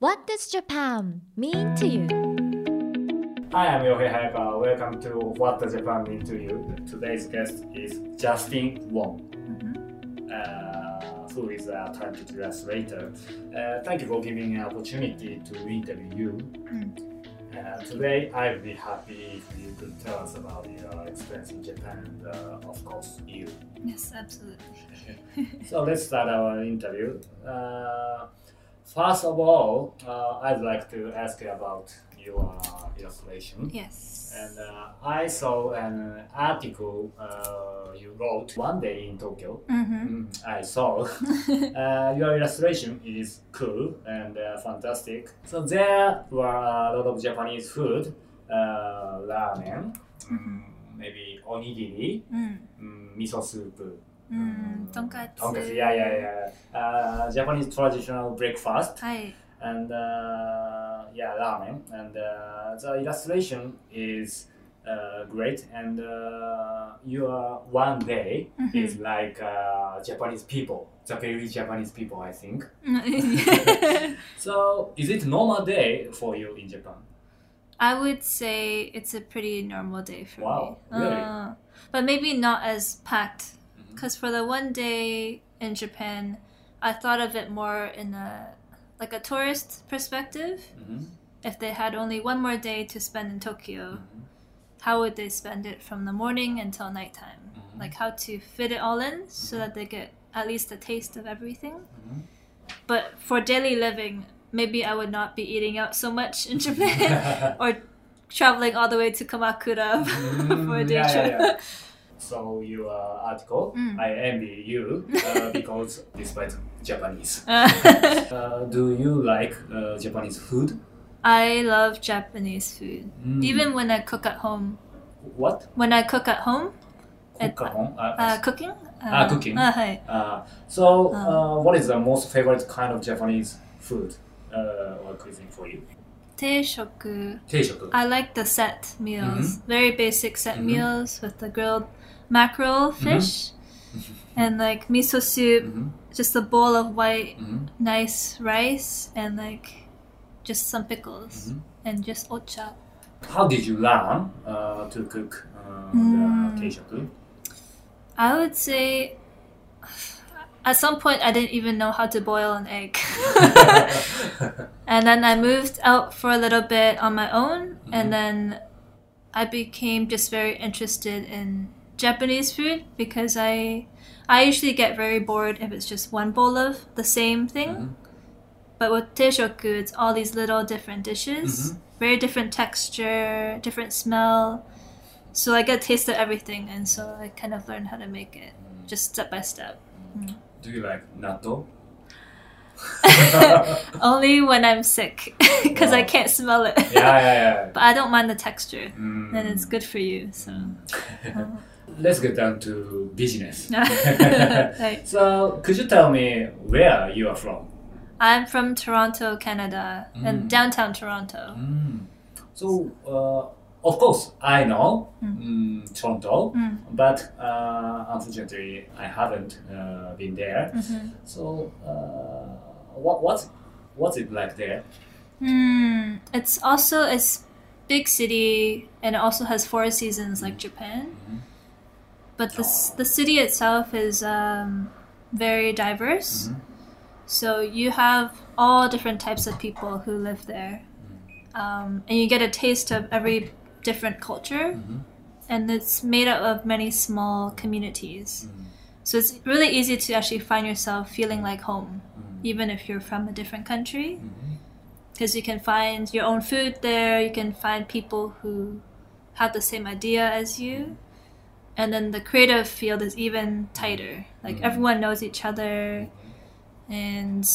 What does Japan mean to you? Hi, I'm Yohei Hayakawa. Welcome to What Does Japan Mean to You? Today's guest is Justin Wong, uh, who is a talented illustrator. Uh, thank you for giving me an opportunity to interview you. Uh, today, I'll be happy if you could tell us about your experience in Japan and, uh, of course, you. Yes, absolutely. So let's start our interview. Uh, first of all, uh, I'd like to ask you about your illustration. Yes. And uh, I saw an article uh, you wrote one day in Tokyo. mm-hmm. Mm, I saw uh, your illustration is cool and uh, fantastic. So there were a lot of Japanese food, uh, ramen, mm, maybe onigiri, Mm. mm, miso soup. Mm. Tonkatsu. Tonkatsu, yeah, yeah, yeah. Uh, Japanese traditional breakfast Hi. and uh, yeah, ramen. And uh, the illustration is uh, great. And uh, your one day Mhm. is like uh, Japanese people, the very Japanese people, I think. So, is it normal day for you in Japan? I would say it's a pretty normal day for Wow, me. really? Uh, but maybe not as packed. Because for the one day in Japan, I thought of it more in a like a tourist perspective. Mhm. If they had only one more day to spend in Tokyo, Mhm. how would they spend it from the morning until nighttime? Mhm. Like how to fit it all in so that they get at least a taste of everything. Mhm. But for daily living, maybe I would not be eating out so much in Japan or traveling all the way to Kamakura for a Mm, day yeah, trip. yeah, yeah. So your article, Mm. I envy you uh, because despite Japanese. Uh, Uh, do you like uh, Japanese food? I love Japanese food. Mm. Even when I cook at home. what? When I cook at home, Cook at home? Uh, uh, cooking? Ah, cooking. Uh, hi. uh, so, Um. what is the most favorite kind of Japanese food uh, or cuisine for you? Teishoku. Teishoku. I like the set meals. Mm-hmm. Very basic set Mhm. meals with the grilled mackerel Mm-hmm. fish and like miso soup, Mhm, just a bowl of white mhm, nice rice and like just some pickles mhm. and just ocha. How did you learn uh, to cook uh, Mm. the teishoku? I would say at some point I didn't even know how to boil an egg. and then I moved out for a little bit on my own and then I became just very interested in Japanese food because I I usually get very bored if it's just one bowl of the same thing. Mhm. But with teishoku, it's all these little different dishes, Mhm. very different texture, different smell. So I get a taste of everything, and so I kind of learn how to make it just step by step. Do you like natto? Only when I'm sick, because I can't smell it. yeah, yeah, yeah. But I don't mind the texture, Mm. and it's good for you. So. Let's get down to business. right. So, could you tell me where you are from? I'm from Toronto, Canada, Mm. and downtown Toronto. So, uh, of course, I know Mm. mm, Toronto, Mm. but uh, unfortunately, I haven't uh, been there. Mhm. So, uh, what what's what's it like there? Hmm. It's also a big city, and it also has four seasons like Japan. Mhm. But the the city itself is um, very diverse. Mhm. So you have all different types of people who live there, um, and you get a taste of every different culture. Mhm. And it's made up of many small communities. Mhm. So it's really easy to actually find yourself feeling like home, Mhm. even if you're from a different country. Because you can find your own food there, you can find people who have the same idea as you. And then the creative field is even tighter. Like Mhm. everyone knows each other, and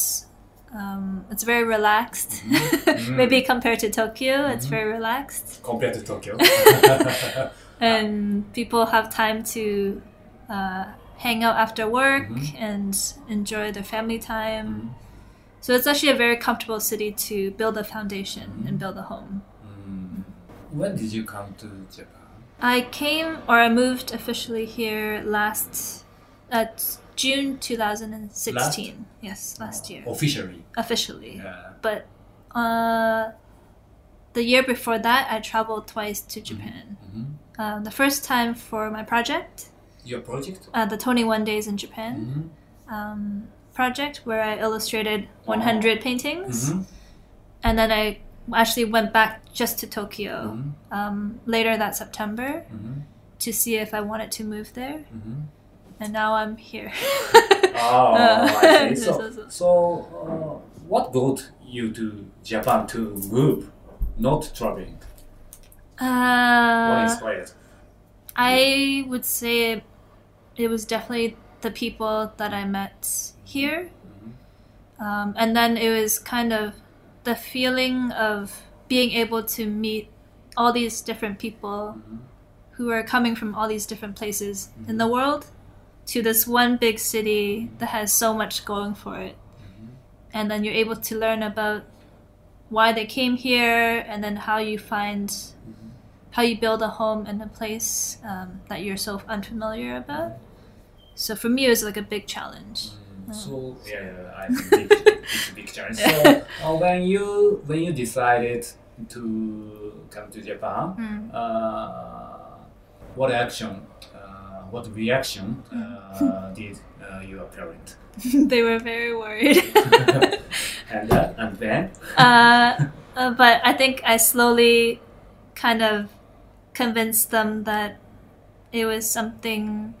um, it's very relaxed. Mhm. Maybe compared to Tokyo, it's Mhm. very relaxed. Compared to Tokyo. and people have time to uh, hang out after work and enjoy their family time. So it's actually a very comfortable city to build a foundation and build a home. Mm. When did you come to Japan? I came or I moved officially here last at June 2016. Yes, last year. Officially. Officially. Yeah. But uh, the year before that, I traveled twice to Japan. Mhm. Uh, the first time for my project, Your project? uh, the 21 Days in Japan Mhm. um, project, where I illustrated 100 paintings. Mhm. And then I actually went back just to Tokyo Mhm. um, later that September Mhm. to see if I wanted to move there. Mhm. And now I'm here. Oh, Uh, so- So, uh, what brought you to Japan to move, not traveling? What Uh, inspired? I would say it was definitely the people that I met here. Um, and then it was kind of the feeling of being able to meet all these different people mm-hmm. who are coming from all these different places mm-hmm. in the world to this one big city that has so much going for it. Mm-hmm. And then you're able to learn about why they came here and then how you find how you build a home in a place um, that you're so unfamiliar about. So for me, it was like a big challenge. So yeah, yeah, I think big, it's a big challenge. So uh, when you when you decided to come to Japan, Mm. uh, what action, uh, what reaction uh, did uh, your parent? they were very worried. and uh, and then uh, uh, but I think I slowly kind of convinced them that it was something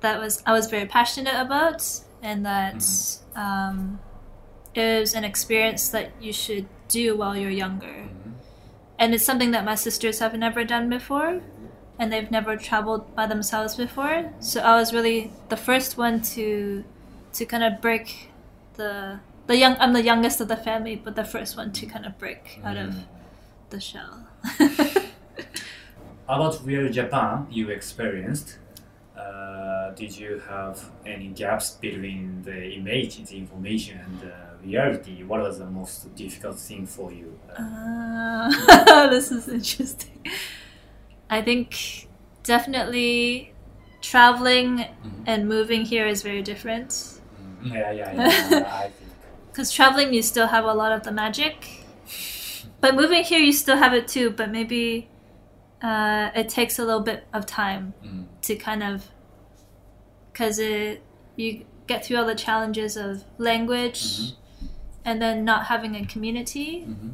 that was I was very passionate about, and that mm-hmm. um, it was an experience that you should do while you're younger. Mm-hmm. And it's something that my sisters have never done before, and they've never traveled by themselves before. So I was really the first one to to kind of break the the young. I'm the youngest of the family, but the first one to kind of break out of mm-hmm. the shell. about real Japan you experienced. Uh, did you have any gaps between the image, the information, and the reality? What was the most difficult thing for you? Uh, this is interesting. I think definitely traveling and moving here is very different. yeah, yeah, yeah. yeah, Because traveling, you still have a lot of the magic, but moving here, you still have it too. But maybe uh, it takes a little bit of time Mm. To kind of, because it you get through all the challenges of language, and then not having a community. Mhm.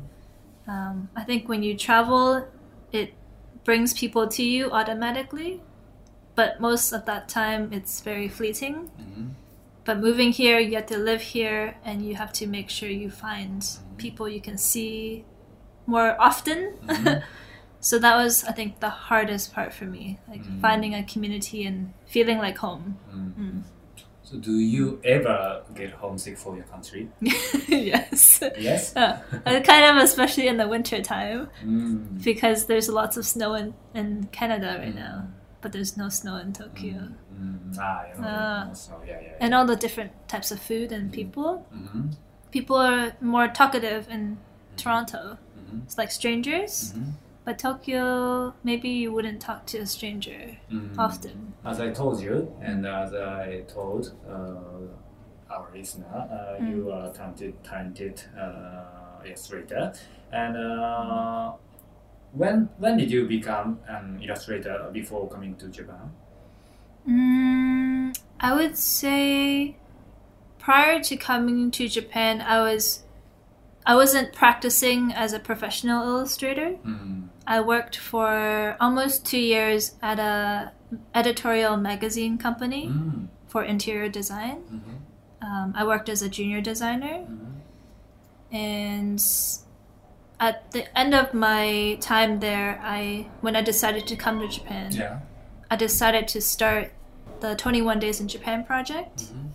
Um, I think when you travel, it brings people to you automatically, but most of that time it's very fleeting. Mhm. But moving here, you have to live here, and you have to make sure you find people you can see more often. so that was, I think, the hardest part for me, like finding a community and feeling like home. So, do you ever get homesick for your country? yes. Yes. Uh, kind of, especially in the winter time. Mm. because there's lots of snow in, in Canada right now, but there's no snow in Tokyo. Mm. Ah, you know, Ah. so, yeah, yeah. yeah. And all the different types of food and people. Mhm. People are more talkative in Toronto. Mhm. It's like strangers. Mhm. But Tokyo, maybe you wouldn't talk to a stranger Mm. often. As I told you, and as I told uh, our listener, uh, you are a talented, talented uh, illustrator. And uh, when when did you become an illustrator before coming to Japan? Mm, I would say prior to coming to Japan, I was I wasn't practicing as a professional illustrator. Mm. I worked for almost two years at a editorial magazine company Mm. for interior design. Mhm. Um, I worked as a junior designer, and at the end of my time there, I when I decided to come to Japan, Yeah. I decided to start the 21 Days in Japan project, Mhm.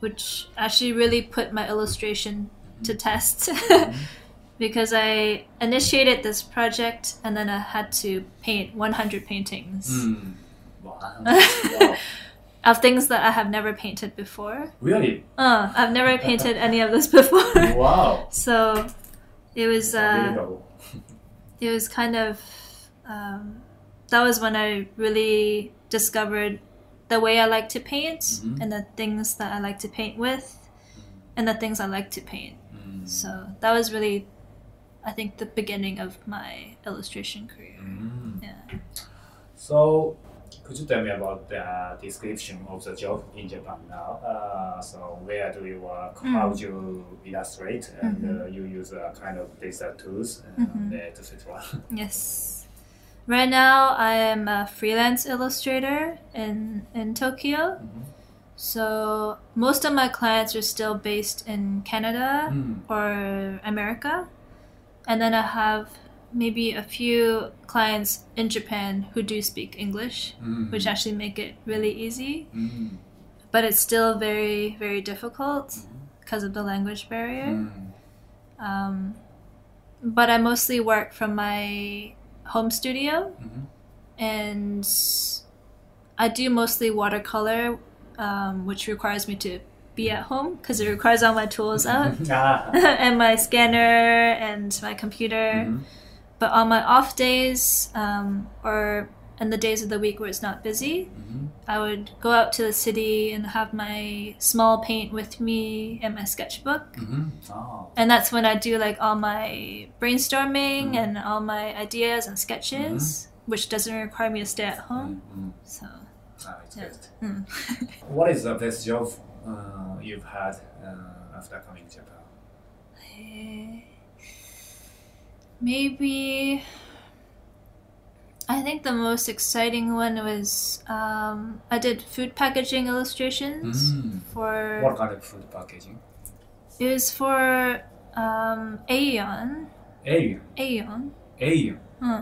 which actually really put my illustration to test. Because I initiated this project and then I had to paint 100 paintings Mm. Wow. wow. of things that I have never painted before. Really? Uh, I've never painted any of this before. Wow. so it was uh, it was kind of um, that was when I really discovered the way I like to paint Mhm. and the things that I like to paint with and the things I like to paint. Mm. So that was really, I think, the beginning of my illustration career. Mm. Yeah. So, could you tell me about the description of the job in Japan now? Uh, so, where do you work? Mm. How do you illustrate? And Mhm. uh, you use a kind of digital tools, and Mhm. etc. Yes. Right now, I am a freelance illustrator in in Tokyo. Mhm. So most of my clients are still based in Canada Mm. or America, and then I have maybe a few clients in Japan who do speak English, Mm. which actually make it really easy. Mm. But it's still very very difficult because of the language barrier. Mm. Um, but I mostly work from my home studio, Mhm. and I do mostly watercolor, um, which requires me to be at home because it requires all my tools out Ah. and my scanner and my computer. Mhm. But on my off days um, or in the days of the week where it's not busy, Mhm. I would go out to the city and have my small paint with me and my sketchbook. Mhm. Oh. And that's when I do like all my brainstorming Mhm. and all my ideas and sketches, which doesn't require me to stay at home. Mm. So, Ah, Yeah. mm. What is the best job uh, you've had uh, after coming to Japan? Eh, maybe I think the most exciting one was um, I did food packaging illustrations Mm. for What kind of food packaging? it was for um, Aeon. Aeon. Aeon. Aeon. Hmm.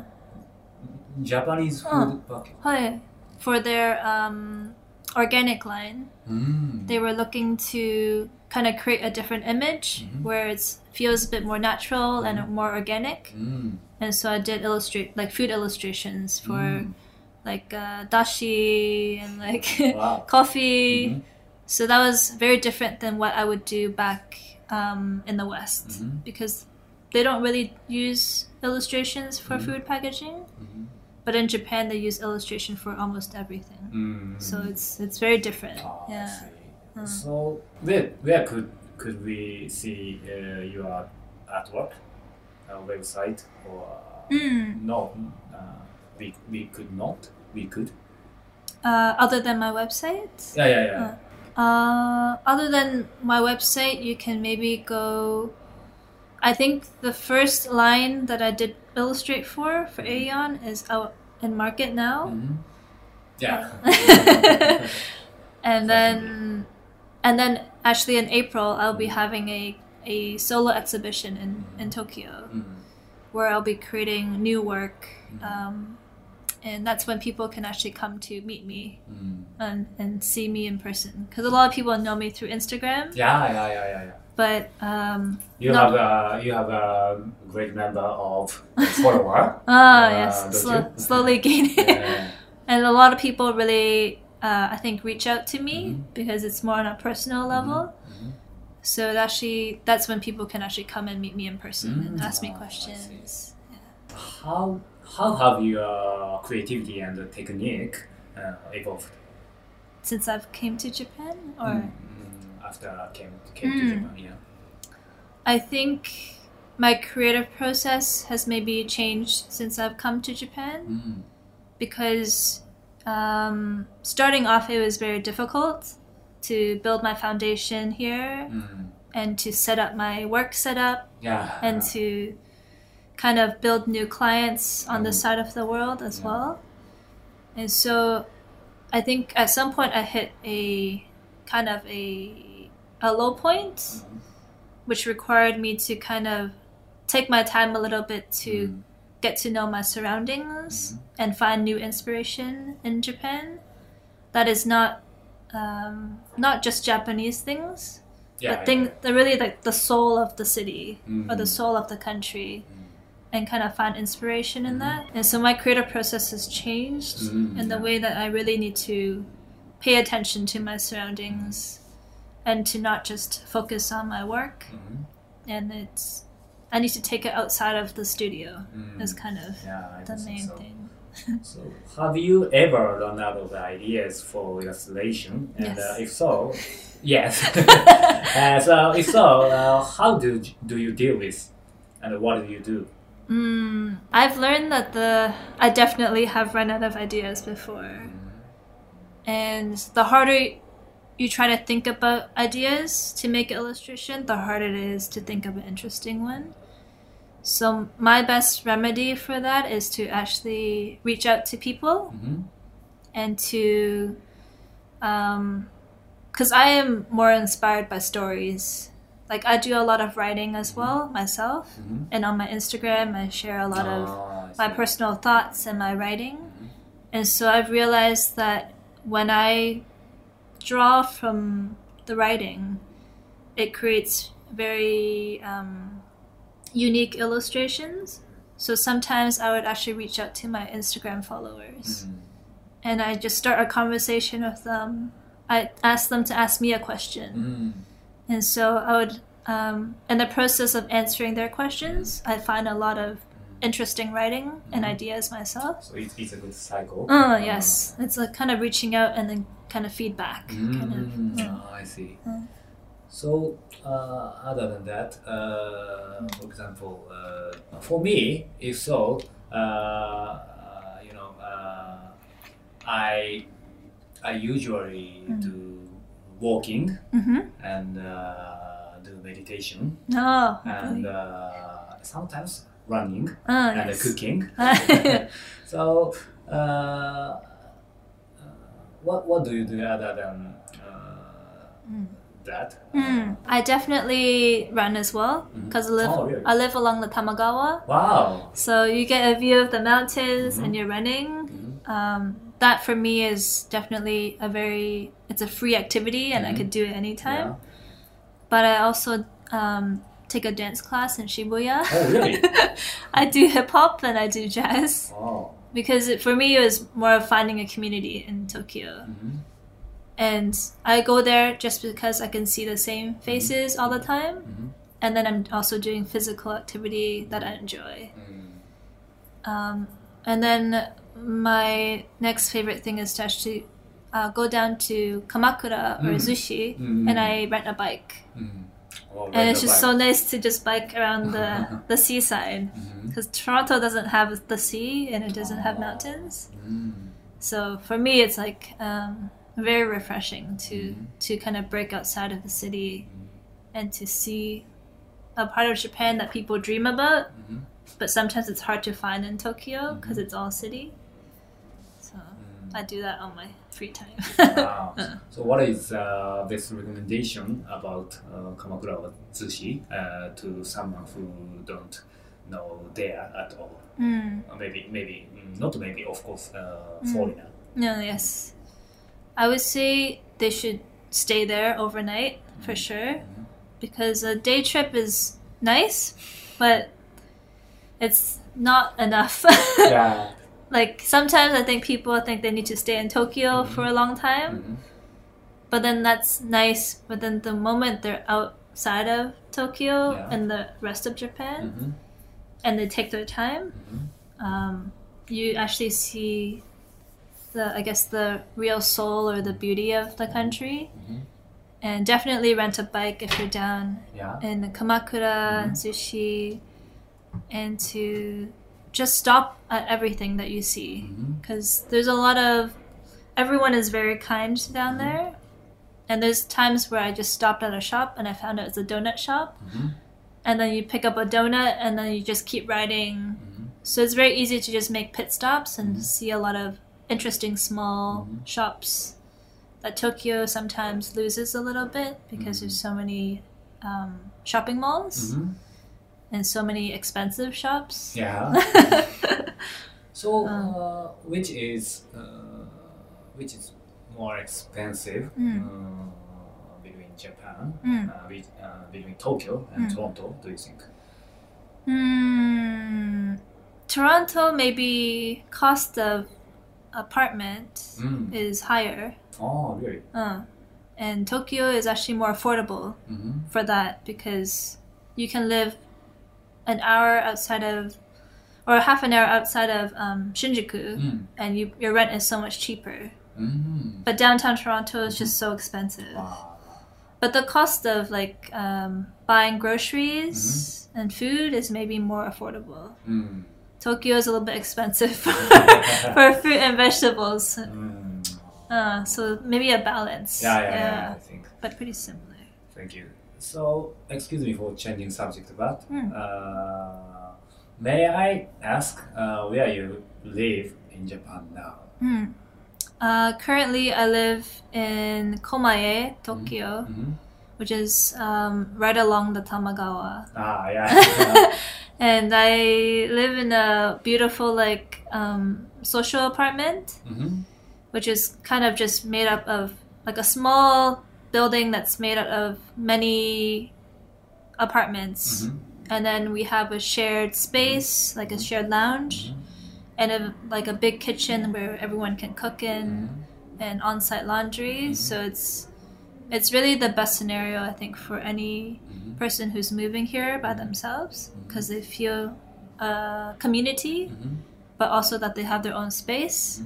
Japanese food Oh. packaging. Hi. For their um, organic line. Mm. they were looking to kind of create a different image Mhm. where it feels a bit more natural and Mhm. more organic. Mm. And so I did illustrate like food illustrations for Mm. like uh, dashi and like Wow. coffee. Mhm. So that was very different than what I would do back um, in the West Mhm. because they don't really use illustrations for Mhm. food packaging. But in Japan, they use illustration for almost everything. Mm. So it's it's very different. I yeah. Mm. So where where could could we see uh, your artwork? A website or Mm. no? Uh, we we could not. We could. Uh, other than my website, Yeah, yeah, yeah. uh, other than my website, you can maybe go. I think the first line that I did illustrate for for Aeon is out in market now, Mhm. Yeah. and then, and then actually in April I'll be having a a solo exhibition in in Tokyo Mm. where I'll be creating new work. Mhm. Um, and that's when people can actually come to meet me Mm. and, and see me in person because a lot of people know me through Instagram, Yeah, yeah, yeah, yeah, yeah. But um, You No. have a you have a great number of follower. ah Uh, yes, you? slowly gaining, Yeah. and a lot of people really, uh, I think, reach out to me Mhm. because it's more on a personal level. Mhm. So it actually, that's when people can actually come and meet me in person and Mm. ask me Ah, questions. How how have your creativity and technique uh, evolved Since I've came to Japan, or Mm, mm, after I came came to Mm. Japan? Yeah. I think my creative process has maybe changed since I've come to Japan. Mm. because um, starting off it was very difficult to build my foundation here Mm. and to set up my work setup Yeah. and to kind of build new clients on this Mm. side of the world as Yeah. well. And so I think at some point I hit a kind of a a low point Mhm. which required me to kind of take my time a little bit to Mm. get to know my surroundings Mhm. and find new inspiration in Japan. That is not um, not just Japanese things, Yeah. but thing the really like the soul of the city or the soul of the country, Mm. and kind of find inspiration in that. And so my creative process has changed Mhm, in the yeah. way that I really need to pay attention to my surroundings and to not just focus on my work. Mhm. And it's I need to take it outside of the studio Mm. is kind of Yeah, the main so. thing. So, have you ever run out of ideas for illustration? And Yes. uh, if so, yes. uh, so, if so, uh, how do do you deal with, and what do you do? Mm, I've learned that the I definitely have run out of ideas before, and the harder you try to think about ideas to make an illustration, the harder it is to think of an interesting one. So my best remedy for that is to actually reach out to people Mhm. and to, because I am more inspired by stories. Like I do a lot of writing as well myself, Mhm. and on my Instagram I share a lot of Ah, my personal thoughts and my writing. And so I've realized that when I draw from the writing, it creates very um, unique illustrations. So sometimes I would actually reach out to my Instagram followers Mhm. and I just start a conversation with them. I ask them to ask me a question. Mm. And so I would, um, in the process of answering their questions, I find a lot of interesting writing and ideas myself. So it's, it's a good cycle. Oh, yes. It's like kind of reaching out and then kind of feedback. Mm, Kind of. uh, ah, I see. Mm. So, uh, other than that, uh, for example, uh, for me, if so, uh, uh, you know, uh, I I usually Mm. do walking Mm-hmm. and uh, do meditation Oh, and uh, sometimes running oh, and yes. cooking. so, uh, uh, what what do you do other than uh, Mm. that? Mm, I definitely run as well because I live Oh, really? I live along the Tamagawa, Wow. so you get a view of the mountains Mhm. and you're running. Mhm. Um, that for me is definitely a very it's a free activity and I could do it anytime. Yeah. But I also um, take a dance class in Shibuya. Oh, really? I do hip hop and I do jazz Oh. because it, for me it was more of finding a community in Tokyo. Mhm. And I go there just because I can see the same faces all the time. Mhm. And then I'm also doing physical activity that I enjoy. Mm. Um, and then my next favorite thing is to actually uh, go down to Kamakura or Mm. Zushi Mm. and I rent a bike. Mm. Oh, And it's just a so nice to just bike around the, the seaside. Because Toronto doesn't have the sea and it doesn't have mountains. Mm. So for me, it's like um, very refreshing to Mhm. to kind of break outside of the city and to see a part of Japan that people dream about, Mhm. but sometimes it's hard to find in Tokyo because Mhm. it's all city. So Mm. I do that on my free time. Wow. So, what is uh, this recommendation about uh, Kamakura or Zushi uh, to someone who don't know there at all? Mm. Uh, maybe, maybe mm, not maybe. Of course, uh, Mm. foreigner. No, yes. I would say they should stay there overnight for sure Mhm. because a day trip is nice, but it's not enough. Yeah. Like sometimes I think people think they need to stay in Tokyo Mhm. for a long time, Mhm. but then that's nice. But then the moment they're outside of Tokyo Yeah. and the rest of Japan Mhm. and they take their time, Mhm. um, you actually see the I guess the real soul or the beauty of the country. Mhm. And definitely rent a bike if you're down Yeah. in Kamakura and Zushi, and to just stop at everything that you see because there's a lot of everyone is very kind down there. And there's times where I just stopped at a shop and I found out it's a donut shop, Mhm. and then you pick up a donut and then you just keep riding Mhm. so it's very easy to just make pit stops and Mhm. see a lot of interesting small Mhm. shops that Tokyo sometimes loses a little bit because there's so many um, shopping malls. And so many expensive shops. Yeah. So, Um. uh, which is uh, which is more expensive Mm. uh, between Japan, Mm. uh, be, uh, between Tokyo and Mm. Toronto? Do you think? Hmm. Toronto maybe cost of apartment Mm. is higher. Oh, really? Uh, and Tokyo is actually more affordable Mm-hmm. for that because you can live an hour outside of or half an hour outside of um, Shinjuku, Mm. and you, your rent is so much cheaper. Mm. But downtown Toronto is just so expensive. Wow. But the cost of like um, buying groceries and food is maybe more affordable. Mm. Tokyo is a little bit expensive for, for fruit and vegetables. Mm. Uh, so maybe a balance. Yeah, yeah, yeah, I think. But pretty similar. Thank you. So, excuse me for changing subject, but Mm. uh, may I ask uh, where you live in Japan now? Hmm. Uh, currently, I live in Komae, Tokyo, Mhm. which is um, right along the Tamagawa. Ah, yeah. and I live in a beautiful, like, um, social apartment, Mhm. which is kind of just made up of like a small building that's made out of many apartments. Mhm. And then we have a shared space, mm-hmm. like a shared lounge, mm-hmm. and a, like a big kitchen where everyone can cook in, mm-hmm. and on-site laundry. So it's it's really the best scenario I think for any Mhm. person who's moving here by themselves because they feel a community, Mhm. but also that they have their own space.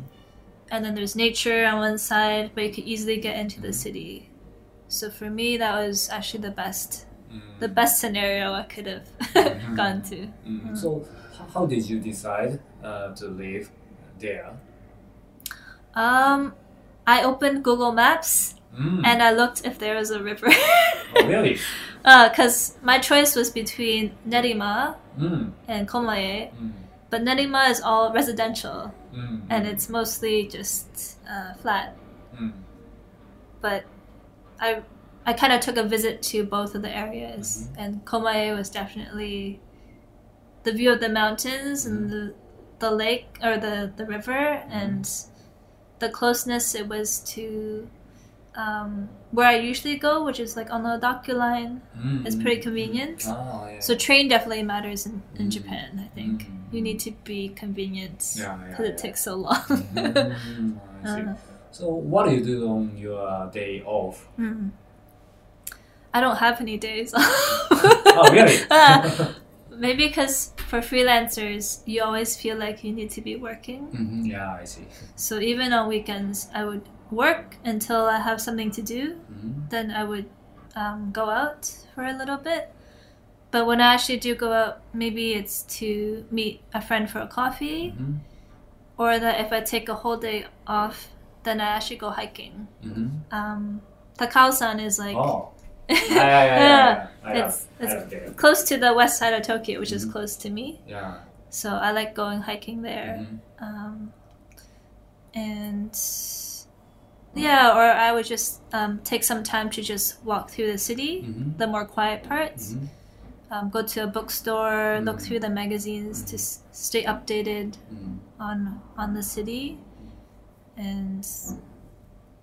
And then there's nature on one side, but you could easily get into the city. So for me, that was actually the best, Mm. the best scenario I could have gone to. Mm. So, how did you decide uh, to live there? Um, I opened Google Maps Mm. and I looked if there was a river. oh, really? Because my choice was between Nerima Mm. and Komae, Mm. but Nerima is all residential Mm. and it's mostly just uh, flat. Mm. But I I kind of took a visit to both of the areas, mm-hmm. and Komae was definitely the view of the mountains and mm-hmm. the the lake or the the river mm-hmm. and the closeness it was to um, where I usually go, which is like on the Odakyu line. Mm. It's pretty convenient. Ah, yeah. So train definitely matters in, in. Japan. I think you need to be convenient because yeah, it yeah. takes so long. Uh-huh. So, what do you do on your day off? Mm. I don't have any days off. Oh, really? Uh, maybe because for freelancers, you always feel like you need to be working. Mhm, Yeah, I see. So even on weekends, I would work until I have something to do. Mhm. Then I would um, go out for a little bit. But when I actually do go out, maybe it's to meet a friend for a coffee, Mhm. or that if I take a whole day off, then I actually go hiking. Mhm. Um, Takao-san is like Oh. Yeah, yeah, yeah, yeah. It's- it's- close to the west side of Tokyo, which is Mhm. close to me. Yeah. So I like going hiking there. Mhm. Um, and yeah, or I would just um, take some time to just walk through the city, Mhm. the more quiet parts. Mhm. Um, go to a bookstore, look Mhm. through the magazines to s- stay updated on on the city, and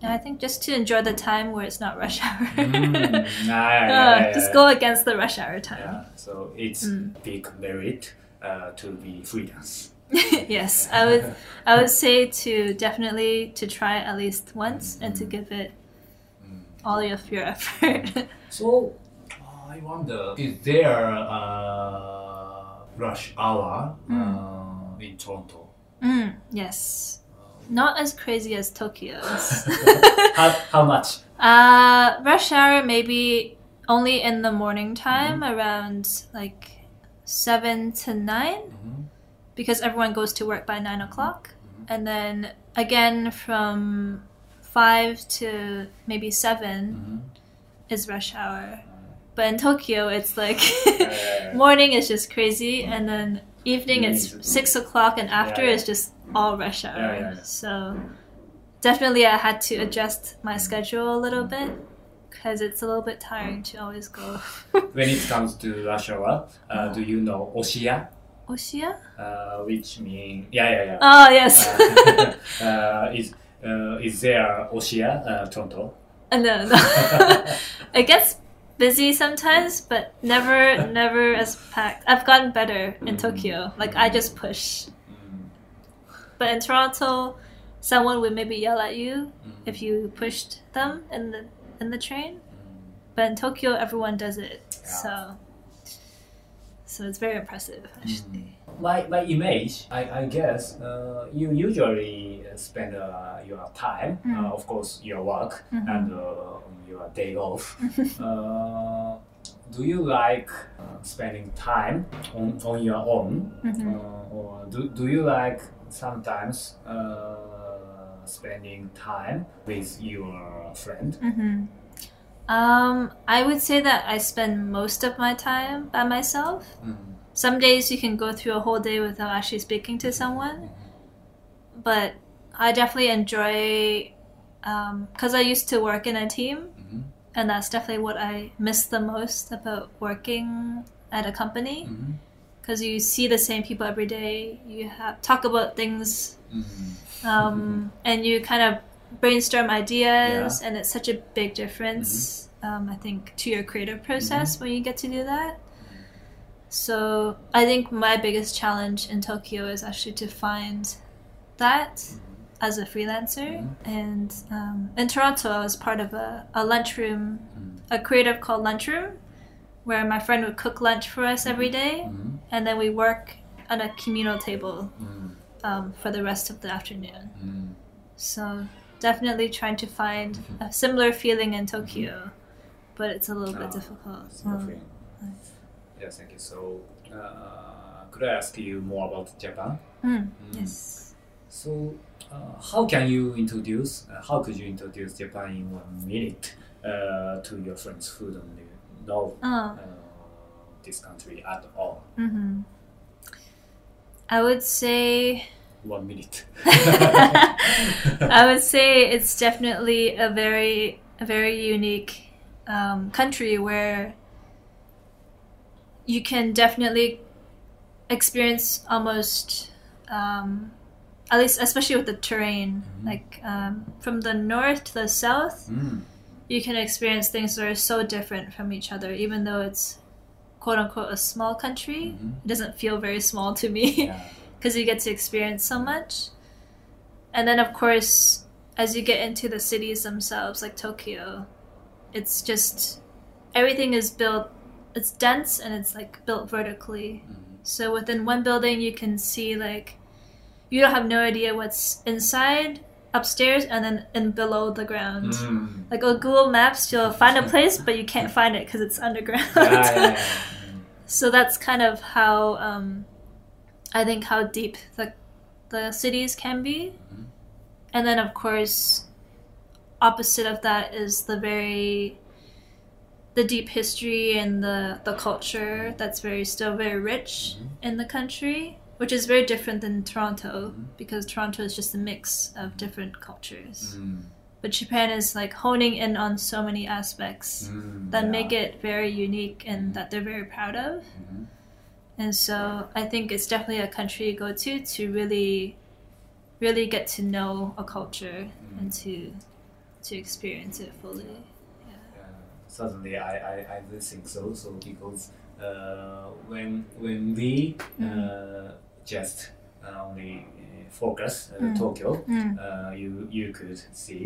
I think just to enjoy the time where it's not rush hour. Mm. Yeah, yeah, Uh, yeah, yeah, just go against the rush hour time. Yeah, so it's Mm. big merit uh, to be freelance. yes, I would. I would say to definitely to try at least once and to give it Mm. all of your effort. So uh, I wonder, is there uh, rush hour uh, in Toronto? mm, yes, not as crazy as Tokyo's. how, how much? uh, rush hour maybe only in the morning time around like seven to nine Mhm. because everyone goes to work by nine o'clock, and then again from five to maybe 7 Mhm. is rush hour. But in Tokyo, it's like morning is just crazy, and then evening it's six o'clock, and after Yeah, yeah. it's just all rush hour. Yeah. So definitely, I had to adjust my schedule a little bit because it's a little bit tiring to always go. When it comes to rush hour, uh, do you know Oshia? Oshia? Uh, which mean yeah yeah yeah. Oh yes. Uh, uh, is uh, is there Oshia uh, Toronto? Uh, no, no. it gets busy sometimes, but never, never as packed. I've gotten better in Mm. Tokyo. Like I just push. Mm, But in Toronto, someone would maybe yell at you mm, if you pushed them in the in the train. But in Tokyo, everyone does it. So, so it's very impressive, actually. My, my image, I, I guess uh, you usually spend uh, your time, Mm. uh, of course, your work Mhm. and uh, your day off. uh, do you like uh, spending time on, on your own? Mhm. Uh, or do, do you like sometimes uh, spending time with your friend? hmm Um, I would say that I spend most of my time by myself. Mm. Some days you can go through a whole day without actually speaking to someone, but I definitely enjoy because I used to work in a team, Mhm. and that's definitely what I miss the most about working at a company. Because you see the same people every day, you have talk about things, Mhm. um, and you kind of brainstorm ideas, and it's such a big difference. Um, I think to your creative process when you get to do that. So I think my biggest challenge in Tokyo is actually to find that as a freelancer. And um, in Toronto, I was part of a, a lunchroom, a creative called Lunchroom, where my friend would cook lunch for us every day, and then we work on a communal table um, for the rest of the afternoon. So definitely trying to find a similar feeling in Tokyo, but it's a little bit Ah, difficult. Um. Yes, thank you. So, uh, could I ask you more about Japan? mm, Mm. Yes. So, uh, how can you introduce? Uh, how could you introduce Japan in one minute uh, to your friends who don't know Oh. uh, this country at all? hmm I would say One minute. I would say it's definitely a very a very unique um, country where you can definitely experience almost um, at least especially with the terrain Mhm. like um, from the north to the south Mm. you can experience things that are so different from each other even though it's quote unquote a small country Mhm. it doesn't feel very small to me Yeah. because you get to experience so much. And then, of course, as you get into the cities themselves, like Tokyo, it's just everything is built, it's dense and it's like built vertically. Mhm. So within one building, you can see like you don't have no idea what's inside, upstairs, and then in below the ground. Mm. Like on Google Maps, you'll find a place, but you can't find it because it's underground. Yeah, yeah, yeah. So that's kind of how um, I think how deep the the cities can be, Mhm. and then of course, opposite of that is the very the deep history and the the culture that's very still very rich Mhm. in the country, which is very different than Toronto Mhm. because Toronto is just a mix of different cultures. Mm. But Japan is like honing in on so many aspects Mm. that Yeah. make it very unique and that they're very proud of. Mhm. And so I think it's definitely a country you go to to really, really get to know a culture and to to experience it fully. Certainly, I, I, I do think so. So because uh, when when we uh, just uh, only uh, focus uh, Mm. Tokyo, Mm. uh, you you could see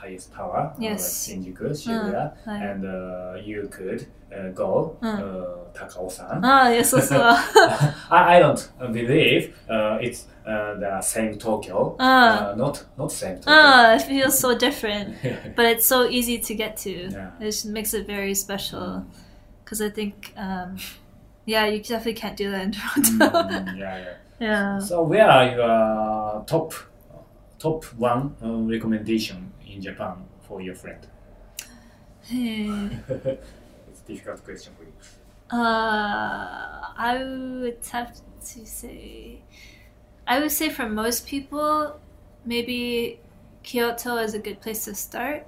highest tower uh, Yes. like Shinjuku, Shibuya, right. and uh, you could uh, go Mm. uh, Takao-san. Ah, yes, also. I, I don't believe uh, it's uh, the same Tokyo. Ah. Uh, not not same Tokyo. ah, it feels so different, but it's so easy to get to. Yeah. It just makes it very special. Because I think, um, yeah, you definitely can't do that in Toronto. Mm, yeah, yeah. yeah. So where are your top top one uh, recommendation in Japan for your friend? Hmm. it's a difficult question for you. Uh, I would have to say, I would say for most people, maybe Kyoto is a good place to start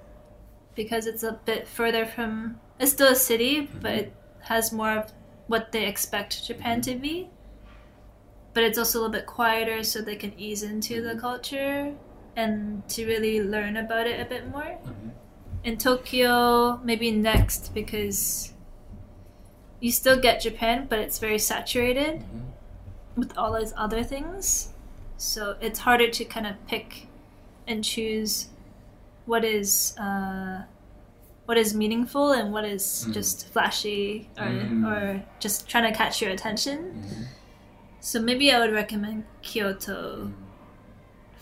because it's a bit further from. It's still a city, but it has more of what they expect Japan to be. But it's also a little bit quieter, so they can ease into the culture and to really learn about it a bit more in Tokyo, maybe next because you still get Japan, but it's very saturated with all those other things. So it's harder to kind of pick and choose what is uh, what is meaningful and what is Mm. just flashy or Mm. or just trying to catch your attention. Mhm. So maybe I would recommend Kyoto Mm.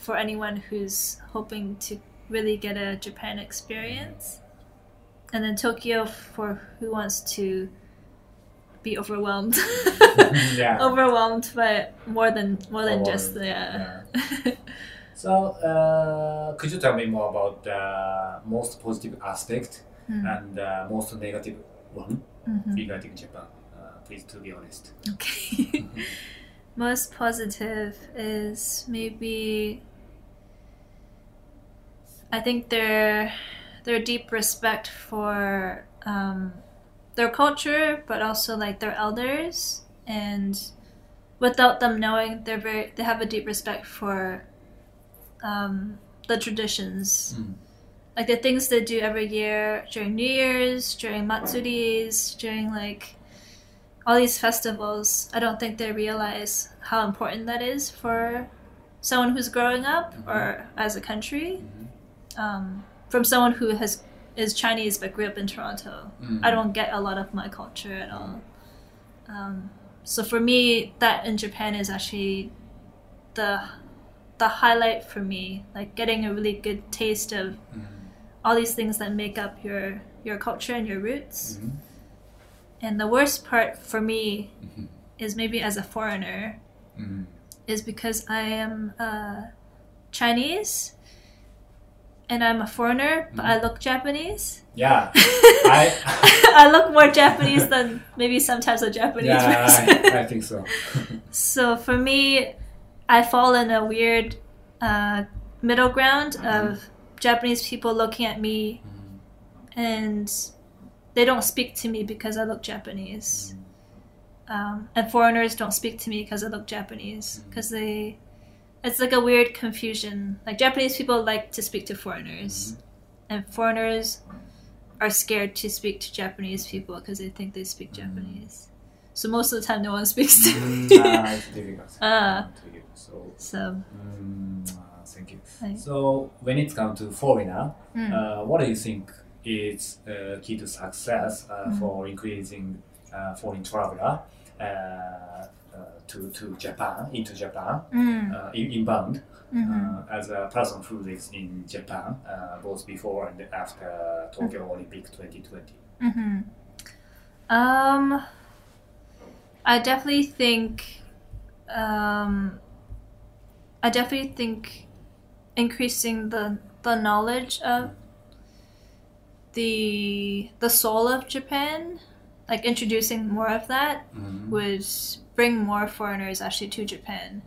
For anyone who's hoping to really get a Japan experience. And then Tokyo for who wants to be overwhelmed. Yeah. overwhelmed by more than more than just the Overwhelmed, So, uh, could you tell me more about the most positive aspect Hmm. and the most negative one Mhm. regarding Japan? Uh, please, to be honest. Okay. Most positive is maybe I think their their deep respect for um, their culture, but also like their elders, and without them knowing, they're very they have a deep respect for um, the traditions Mm. like the things they do every year during New Year's, during Matsuris, during like all these festivals. I don't think they realize how important that is for someone who's growing up or as a country. Um, from someone who has is Chinese but grew up in Toronto, Mm. I don't get a lot of my culture at all. Um, so for me, that in Japan is actually the the highlight for me, like getting a really good taste of Mm. all these things that make up your your culture and your roots. Mhm. And the worst part for me Mhm. is maybe as a foreigner Mm. is because I am uh, Chinese and I'm a foreigner, but I mm-hmm. look Japanese. Yeah, I, I look more Japanese than maybe sometimes a Japanese yeah, person. I, I think so. So for me, I fall in a weird uh, middle ground mm-hmm. of Japanese people looking at me mm-hmm. and they don't speak to me because I look Japanese. Um, and foreigners don't speak to me because I look Japanese because they, it's like a weird confusion. Like Japanese people like to speak to foreigners, and foreigners are scared to speak to Japanese people because they think they speak Japanese. So most of the time, no one speaks to me. ah, it's difficult. Ah. to you. So, so mm, ah, thank you. Right. So, when it comes to foreigner, Mm. uh, what do you think is uh, key to success uh, Mm. for increasing uh, foreign traveler uh, to to Japan into Japan mm, uh, in- inbound? mhm. Uh, as a person who lives in Japan, uh, both before and after Tokyo Olympic 2020. hmm Um, I definitely think, um, I definitely think increasing the the knowledge of the the soul of Japan, like introducing more of that, would bring more foreigners actually to Japan,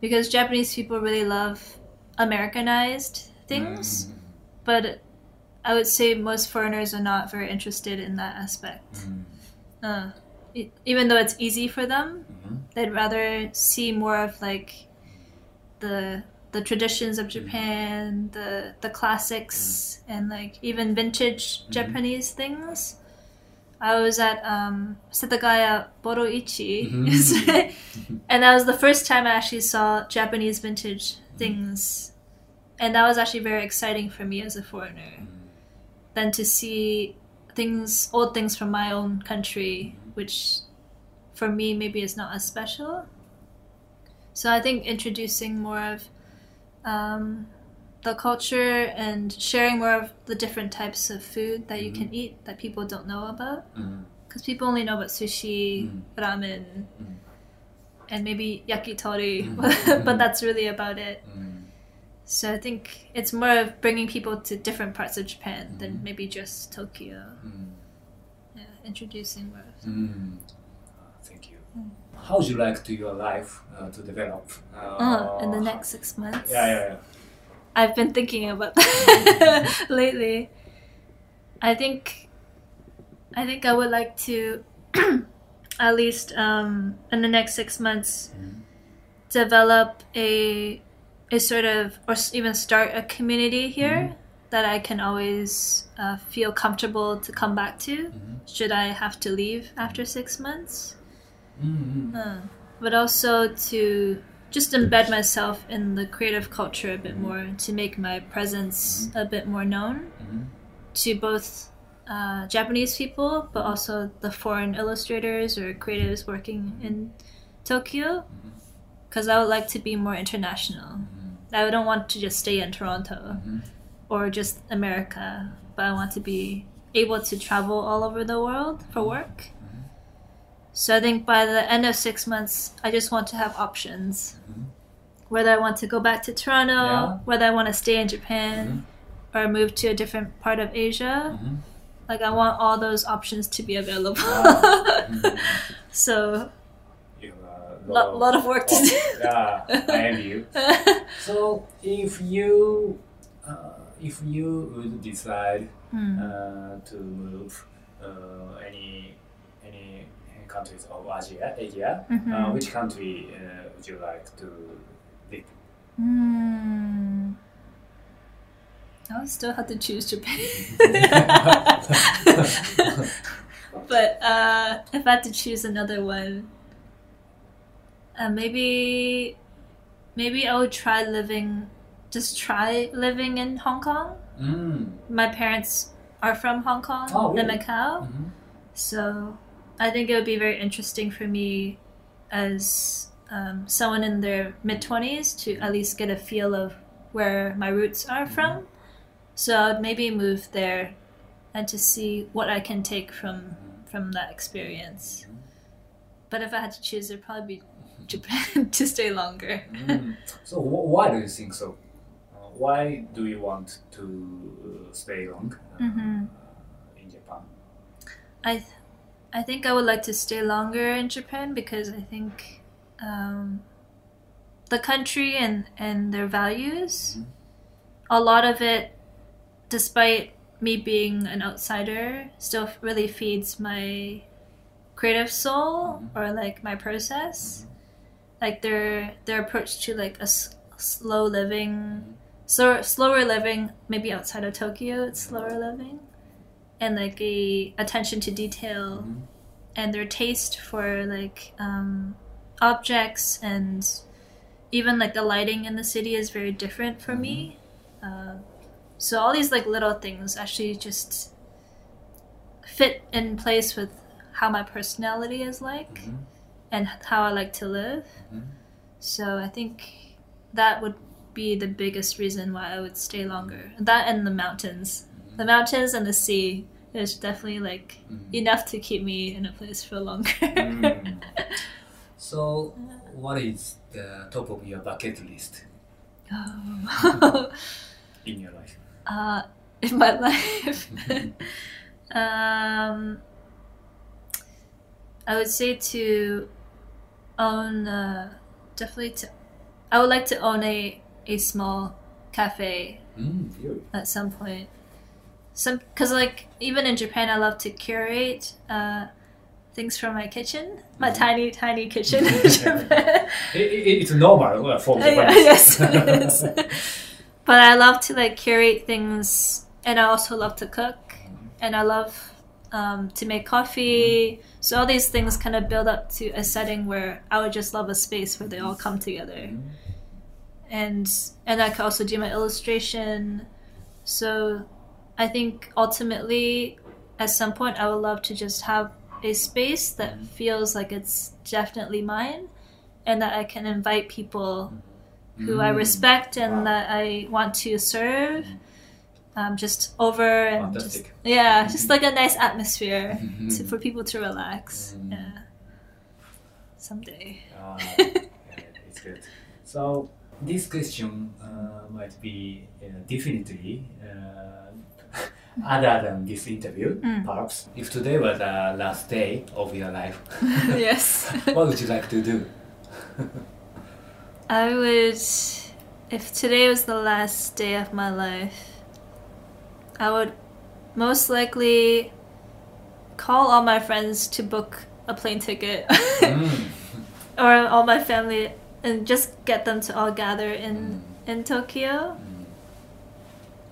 because Japanese people really love Americanized things Mm. but I would say most foreigners are not very interested in that aspect. Mm. Uh, even though it's easy for them, Mhm. they'd rather see more of like the the traditions of Japan, the the classics, and like even vintage Japanese things. I was at um, Setagaya Boroichi, Mhm. yesterday, and that was the first time I actually saw Japanese vintage things, and that was actually very exciting for me as a foreigner. Than to see things, old things from my own country, which for me maybe is not as special. So I think introducing more of um, the culture and sharing more of the different types of food that you can eat that people don't know about. Mm. Because people only know about sushi, Mm. ramen, Mm. and maybe yakitori, Mm. but that's really about it. Mm. So I think it's more of bringing people to different parts of Japan than maybe just Tokyo. Mm. Yeah, introducing more. of- Mm. Uh, Thank you. How would you like to your life uh, to develop? Uh, Uh, in the next six months. Yeah, yeah, yeah. I've been thinking about that lately. I think, I think I would like to, at least um, in the next six months, Mhm. develop a, a sort of, or even start a community here that I can always uh, feel comfortable to come back to. Mhm. Should I have to leave after six months? Mm, mm. Uh, but also to just embed myself in the creative culture a bit mm-hmm. more to make my presence mm-hmm. a bit more known Mhm. to both uh, Japanese people, but mm-hmm. also the foreign illustrators or creatives working in Tokyo, because I would like to be more international. I don't want to just stay in Toronto or just America, but I want to be able to travel all over the world for work. So I think by the end of six months, I just want to have options. Whether I want to go back to Toronto, Yeah. whether I want to stay in Japan, or move to a different part of Asia. Like I want all those options to be available. so You have a lot, lot, lot of work to do. yeah, I envy you. So if you uh, if you would decide Hmm. uh, to move uh, any countries of Asia, Asia, uh, Mhm. which country uh, would you like to live? Hmm. I'll still have to choose Japan. but uh, if I had to choose another one, uh, maybe maybe I would try living, just try living in Hong Kong. Mm. My parents are from Hong Kong Oh, and really? Macau, Mhm. so I think it would be very interesting for me as um, someone in their mid 20s to at least get a feel of where my roots are from. So I'd maybe move there and to see what I can take from from that experience. But if I had to choose, it'd probably be Japan to stay longer. Mm. So wh- why do you think so? Uh, why do you want to uh, stay long uh, Mhm. in Japan? I, th- I think I would like to stay longer in Japan because I think um, the country and, and their values, Mhm. a lot of it, despite me being an outsider, still really feeds my creative soul Mhm. or like my process. Like their their approach to like a s- slow living, slow, slower living, maybe outside of Tokyo, it's slower living and like a attention to detail Mhm. and their taste for like um, objects and even like the lighting in the city is very different for me uh, so all these like little things actually just fit in place with how my personality is like Mhm. and how i like to live Mhm. so i think that would be the biggest reason why i would stay longer that and the mountains the mountains and the sea is definitely like Mhm. enough to keep me in a place for longer. Mm. So, what is the top of your bucket list Oh. in your life? uh, in my life, um, I would say to own uh, definitely to. I would like to own a a small cafe Mm, at some point. Some because like even in Japan, I love to curate uh, things from my kitchen, my Mhm. tiny tiny kitchen in Japan. It, it, it's normal uh, for Yeah, yes, it is. but I love to like curate things, and I also love to cook, and I love um, to make coffee. So all these things kind of build up to a setting where I would just love a space where they all come together, and and I could also do my illustration. So I think ultimately, at some point, I would love to just have a space that feels like it's definitely mine, and that I can invite people who I Mm. respect and Wow. that I want to serve. Um, just over and just yeah, just like a nice atmosphere Mhm. to, for people to relax. Mm. Yeah, someday. Yeah, it's good. So this question uh, might be uh, definitely uh, other than this interview, Mm. perhaps. If today was the last day of your life, yes, what would you like to do? I would. If today was the last day of my life, I would most likely call all my friends to book a plane ticket. Mm. or all my family and just get them to all gather in in Tokyo Mm.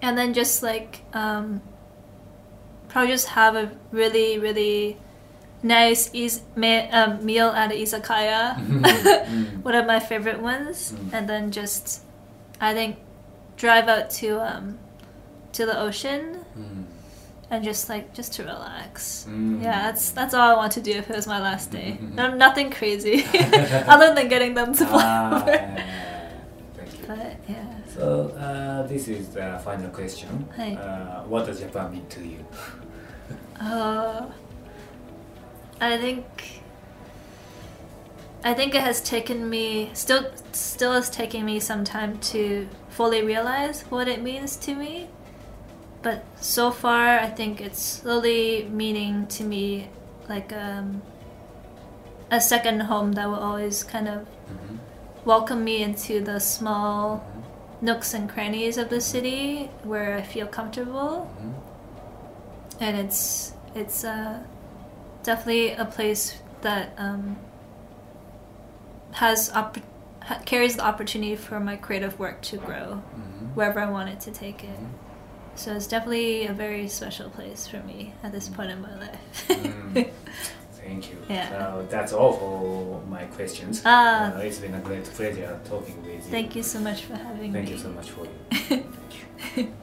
And then just like um probably just have a really really nice is- me- um, meal at izakaya Mm. one of my favorite ones Mm. and then just I think drive out to um to the ocean Mm. and just like just to relax. Mm. Yeah, that's that's all I want to do if it was my last day. No, nothing crazy, other than getting them to fly Ah, over. thank you. But yeah, So uh, this is the final question. Uh, what does Japan mean to you? uh, I think I think it has taken me still still is taking me some time to fully realize what it means to me. But so far, I think it's slowly meaning to me like um, a second home that will always kind of Mhm. welcome me into the small nooks and crannies of the city where I feel comfortable. Mhm. And it's it's uh, definitely a place that um, has opp- ha- carries the opportunity for my creative work to grow Mhm. wherever I want it to take it. So it's definitely a very special place for me at this point in my life. Thank you. Yeah. Uh, that's all for my questions. Ah. Uh, it's been a great pleasure talking with you. Thank you so much for having Thank me. Thank you so much for you. Thank you.